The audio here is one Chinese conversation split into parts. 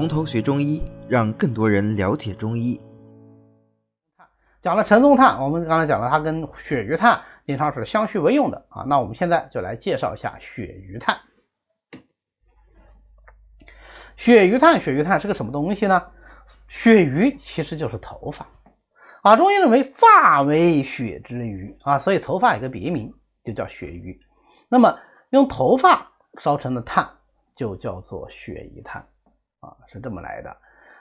从头学中医，让更多人了解中医。讲了陈宗炭，我们刚才讲了，它跟鳕鱼炭经常是相续为用的啊。那我们现在就来介绍一下鳕鱼炭。鳕鱼炭，鳕鱼炭是个什么东西呢？鳕鱼其实就是头发啊。中医认为发为血之余啊，所以头发有个别名就叫鳕鱼。那么用头发烧成的炭就叫做鳕鱼炭啊，是这么来的。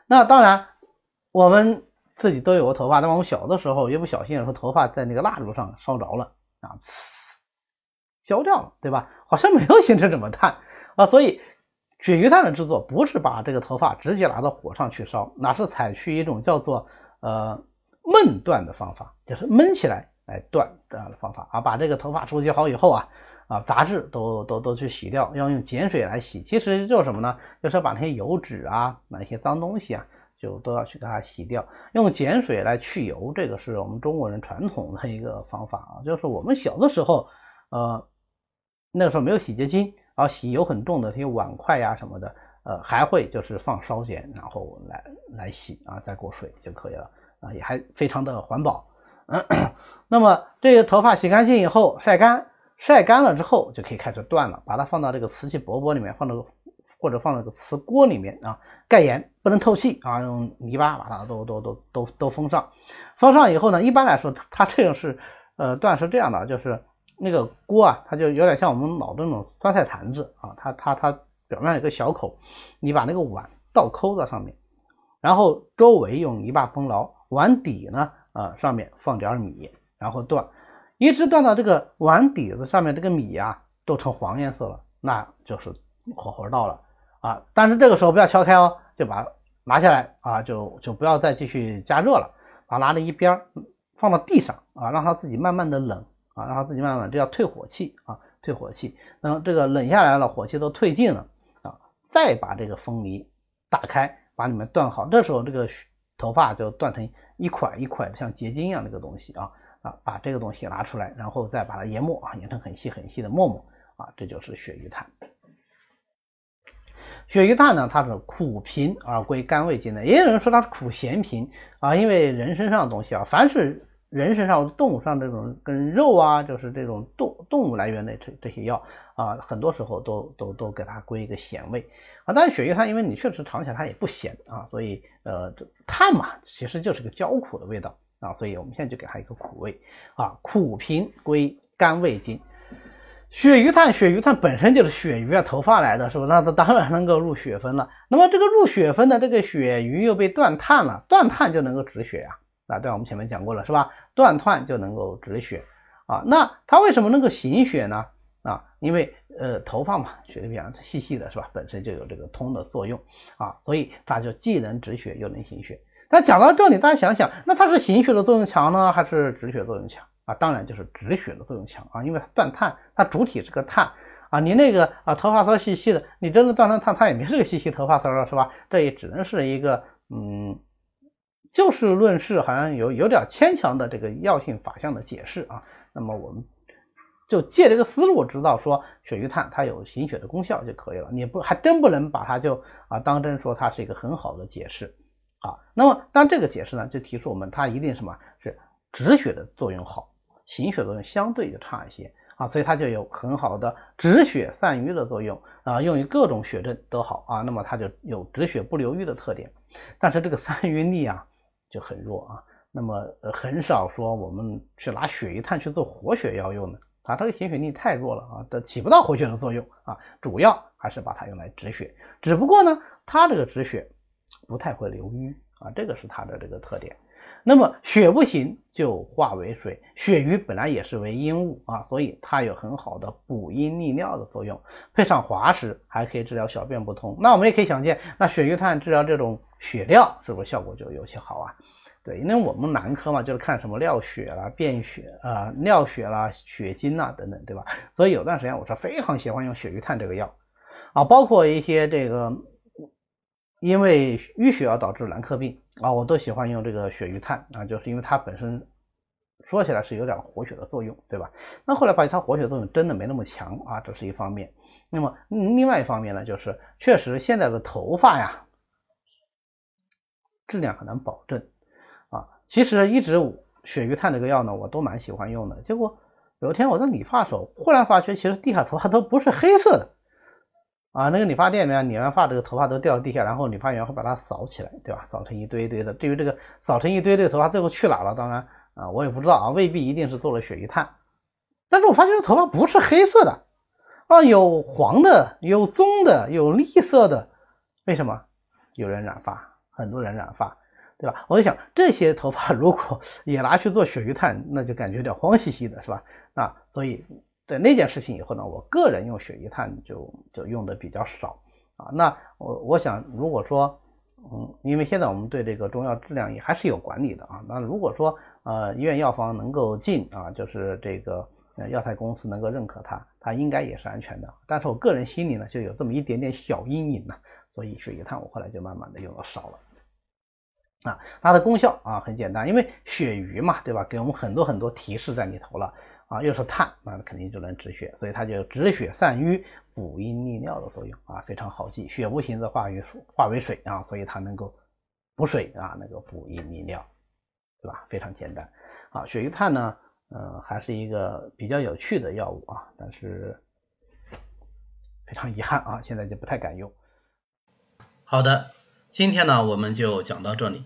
那当然，我们自己都有个头发，那么我们小的时候一不小心，有时候头发在那个蜡烛上烧着了啊，呲，焦掉了，对吧？好像没有形成什么碳啊，所以。鳕鱼炭的制作不是把这个头发直接拿到火上去烧，那是采取一种叫做呃焖断的方法，就是焖起来来断这样的方法啊。把这个头发收集好以后啊啊杂质都都都去洗掉，要用碱水来洗。其实就是什么呢？就是把那些油脂啊、那些脏东西啊，就都要去给它洗掉。用碱水来去油，这个是我们中国人传统的一个方法啊。就是我们小的时候，呃，那个时候没有洗洁精。然后洗油很重的这些碗筷呀什么的，呃，还会就是放烧碱，然后来来洗啊，再过水就可以了啊，也还非常的环保。嗯 那么这个头发洗干净以后晒干，晒干了之后就可以开始断了，把它放到这个瓷器钵钵里面，放到或者放到个瓷锅里面啊，盖严，不能透气啊，用泥巴把它都都都都都封上。封上以后呢，一般来说它这种是呃断是这样的，就是。那个锅啊，它就有点像我们老的那种酸菜坛子啊，它它它表面有个小口，你把那个碗倒扣在上面，然后周围用泥巴封牢，碗底呢，啊上面放点米，然后断，一直断到这个碗底子上面这个米啊都成黄颜色了，那就是火候到了啊。但是这个时候不要敲开哦，就把拿下来啊，就就不要再继续加热了，把拿到一边放到地上啊，让它自己慢慢的冷。啊，让它自己慢慢，这叫退火气啊，退火气。那这个冷下来了，火气都退尽了啊，再把这个风泥打开，把里面断好。这时候这个头发就断成一块一块的，像结晶一样那个东西啊啊，把这个东西拿出来，然后再把它研磨啊，研成很细很细的沫沫啊，这就是鳕鱼炭。鳕鱼炭呢，它是苦平而归肝胃经的，也有人说它是苦咸平啊，因为人身上的东西啊，凡是。人身上、动物上这种跟肉啊，就是这种动动物来源的这这些药啊，很多时候都都都给它归一个咸味啊。但是鳕鱼炭，因为你确实尝起来它也不咸啊，所以呃，这炭嘛，其实就是个焦苦的味道啊，所以我们现在就给它一个苦味啊，苦平归肝胃经。鳕鱼炭，鳕鱼炭本身就是鳕鱼啊头发来的，是不？那它当然能够入血分了。那么这个入血分的这个鳕鱼又被断炭了，断炭就能够止血呀。啊，对，我们前面讲过了，是吧？断炭就能够止血啊。那它为什么能够行血呢？啊，因为呃头发嘛，血比较细细的，是吧？本身就有这个通的作用啊，所以它就既能止血又能行血。那讲到这里，大家想想，那它是行血的作用强呢，还是止血作用强啊？当然就是止血的作用强啊，因为它断碳，它主体是个碳啊。你那个啊头发丝细细的，你真的断成碳，它也没是个细细头发丝了，是吧？这也只能是一个嗯。就事论事，好像有有点牵强的这个药性法相的解释啊。那么我们就借这个思路，知道说鳕鱼炭它有行血的功效就可以了。你不还真不能把它就啊当真说它是一个很好的解释啊。那么当这个解释呢，就提出我们它一定什么是止血的作用好，行血作用相对就差一些啊。所以它就有很好的止血散瘀的作用啊，用于各种血症都好啊。那么它就有止血不流瘀的特点，但是这个散瘀力啊。就很弱啊，那么很少说我们去拿鳕鱼炭去做活血药用的啊，它这个行血力太弱了啊，它起不到活血的作用啊，主要还是把它用来止血。只不过呢，它这个止血不太会流瘀啊，这个是它的这个特点。那么血不行就化为水，血瘀本来也是为阴物啊，所以它有很好的补阴利尿的作用，配上滑石还可以治疗小便不通。那我们也可以想见，那血瘀炭治疗这种。血尿是不是效果就尤其好啊？对，因为我们男科嘛，就是看什么尿血啦、便血啊、尿血啦、血精啊等等，对吧？所以有段时间我是非常喜欢用血瘀炭这个药啊，包括一些这个因为淤血而导致男科病啊，我都喜欢用这个鳕鱼炭啊，就是因为它本身说起来是有点活血的作用，对吧？那后来发现它活血作用真的没那么强啊，这是一方面。那么另外一方面呢，就是确实现在的头发呀。质量很难保证啊。其实一直鳕鱼炭这个药呢，我都蛮喜欢用的。结果有一天我在理发时候，忽然发觉其实地下头发都不是黑色的啊。那个理发店里面理完发，这个头发都掉地下，然后理发员会把它扫起来，对吧？扫成一堆一堆的。对于这个扫成一堆堆头发最后去哪了，当然啊，我也不知道啊，未必一定是做了鳕鱼炭。但是我发现这头发不是黑色的啊，有黄的，有棕的，有绿色的。为什么？有人染发，很多人染发，对吧？我就想，这些头发如果 也拿去做鳕鱼炭，那就感觉有点慌兮兮的，是吧？啊，所以对那件事情以后呢，我个人用鳕鱼炭就就用的比较少啊。那我我想，如果说，嗯，因为现在我们对这个中药质量也还是有管理的啊。那如果说呃医院药房能够进啊，就是这个。药材公司能够认可它，它应该也是安全的。但是我个人心里呢，就有这么一点点小阴影呢，所以鳕鱼炭我后来就慢慢的用的少了。啊，它的功效啊很简单，因为鳕鱼嘛，对吧？给我们很多很多提示在里头了啊，又是碳，那肯定就能止血，所以它就止血散瘀、补阴利尿的作用啊，非常好记。血不行则化于化为水啊，所以它能够补水啊，能够补阴利尿，对吧？非常简单。啊，血瘀炭呢？呃，还是一个比较有趣的药物啊，但是非常遗憾啊，现在就不太敢用。好的，今天呢我们就讲到这里。